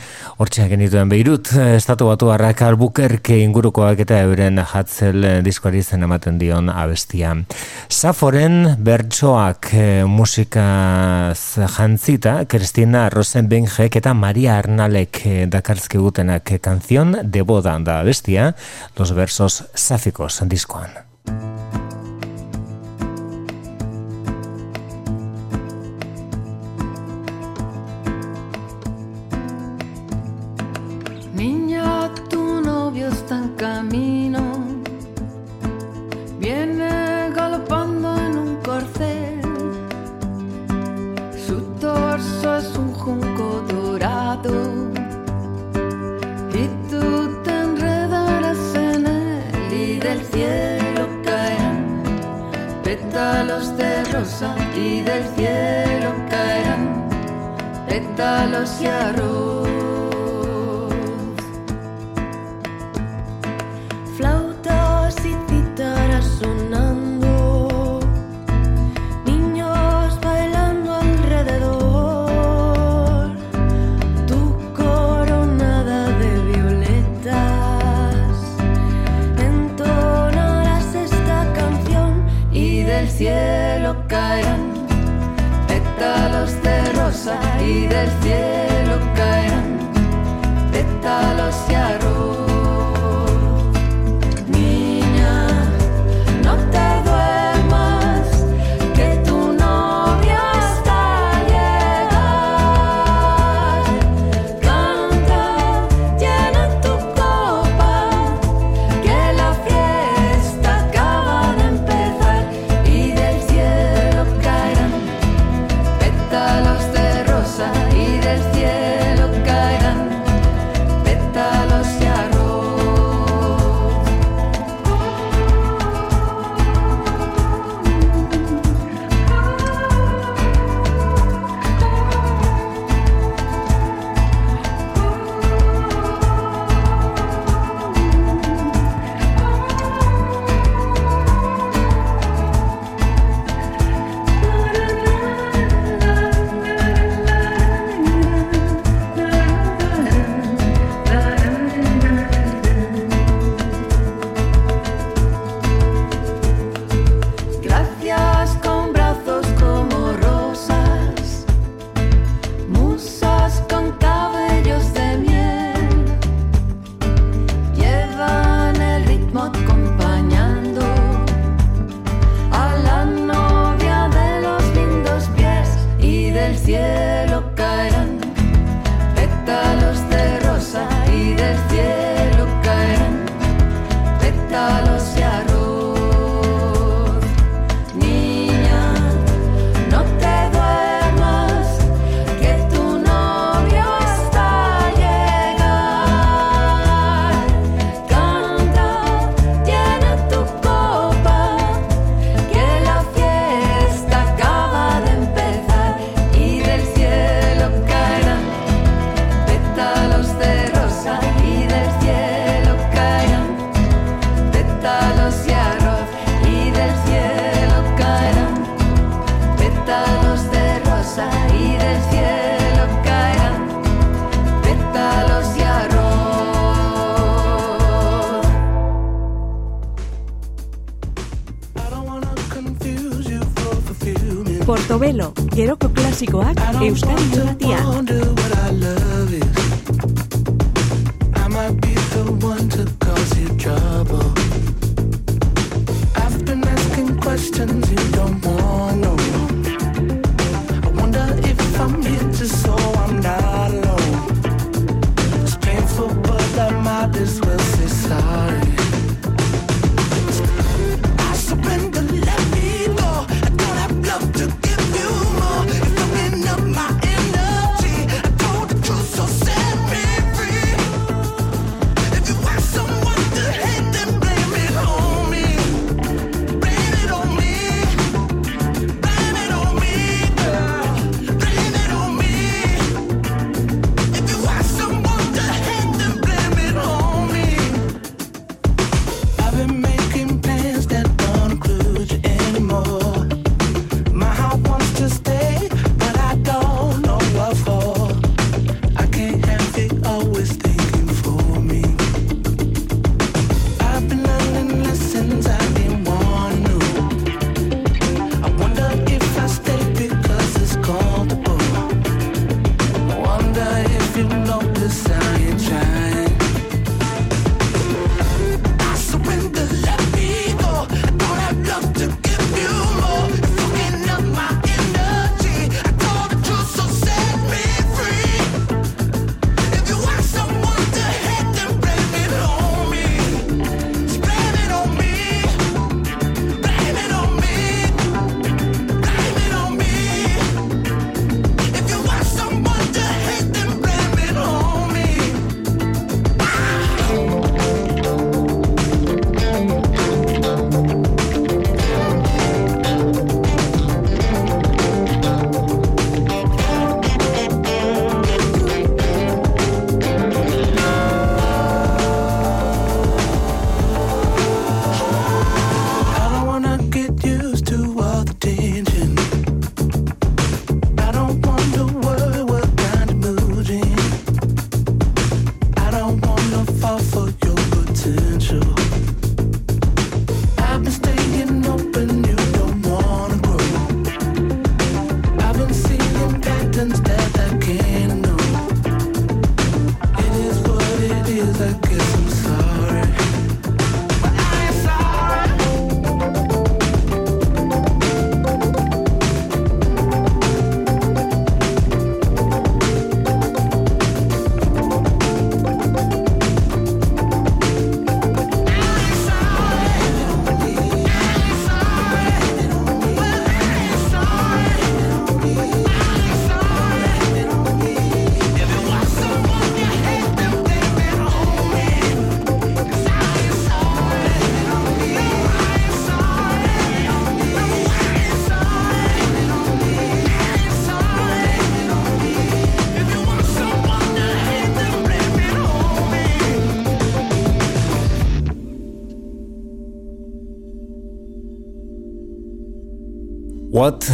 hortxean genituen Beirut eh, estatu batu harrak albukerke ingurukoak eta euren Hatzel diskoari izen ematen dion abestia. Saforen bertsoak eh, musika jantzita Kristina Rosenbenjek eta Maria Arnalek eh, dakarzkigutenak kanzion de boda da abestia los versos sáficos diskoan.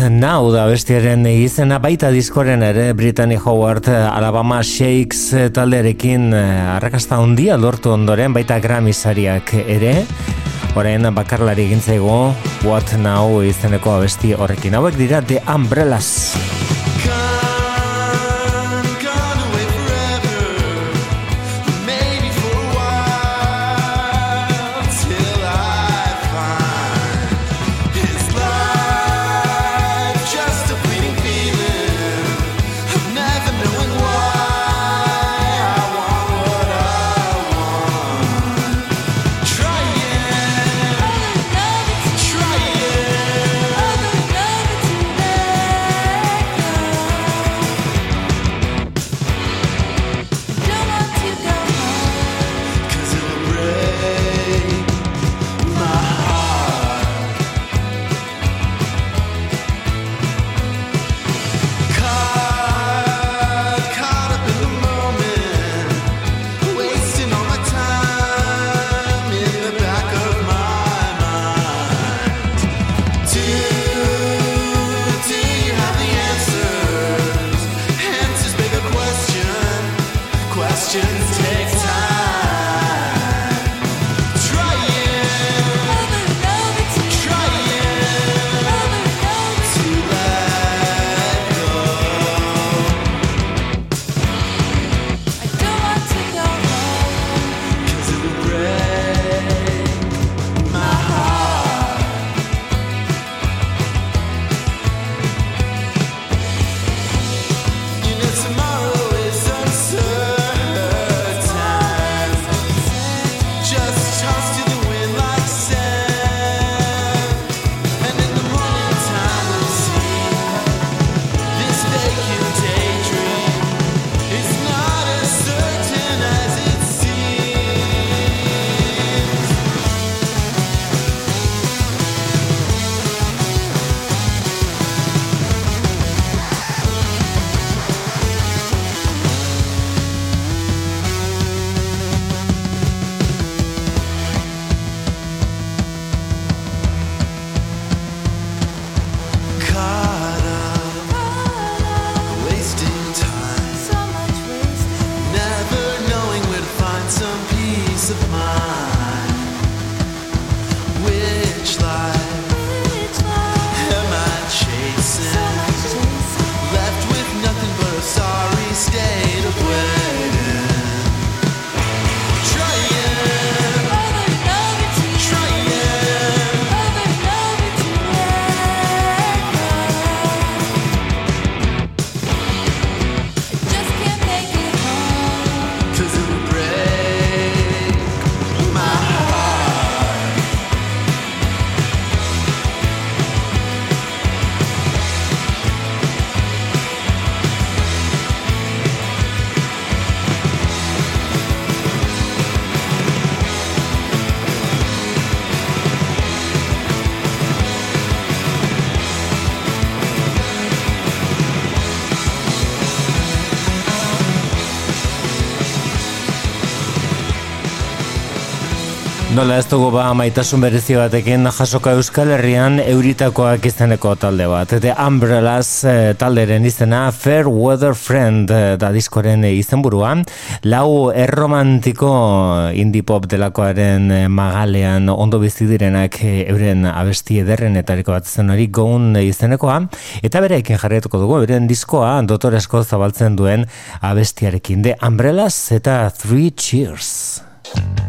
Now da bestiaren izena baita diskoren ere Brittany Howard Alabama Shakes talderekin eh, arrakasta handia lortu ondoren baita Grammy sariak ere. Orain bakarlari egin What Now izeneko abesti horrekin. Hauek dira The Umbrellas Nola ez dugu ba maitasun berezi batekin jasoka Euskal Herrian euritakoak izeneko talde bat. The Umbrellas eh, talderen izena Fair Weather Friend eh, da diskoren izenburua. Lau erromantiko indie pop delakoaren eh, magalean ondo bizi direnak eh, euren abesti ederrenetariko bat zen hori goun izenekoa. Eta berekin jarrietuko dugu euren diskoa dotoresko zabaltzen duen abestiarekin. The Umbrellas eta Three Cheers.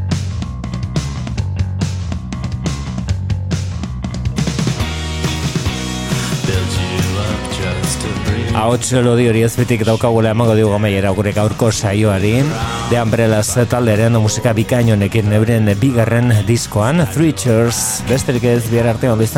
Ahots lodi hori ez betik daukagula emango digu amaiera gure gaurko saioari. The Umbrellas talderen musika bikain honekin euren bigarren diskoan Three Cheers besterik ez bihar arte ondo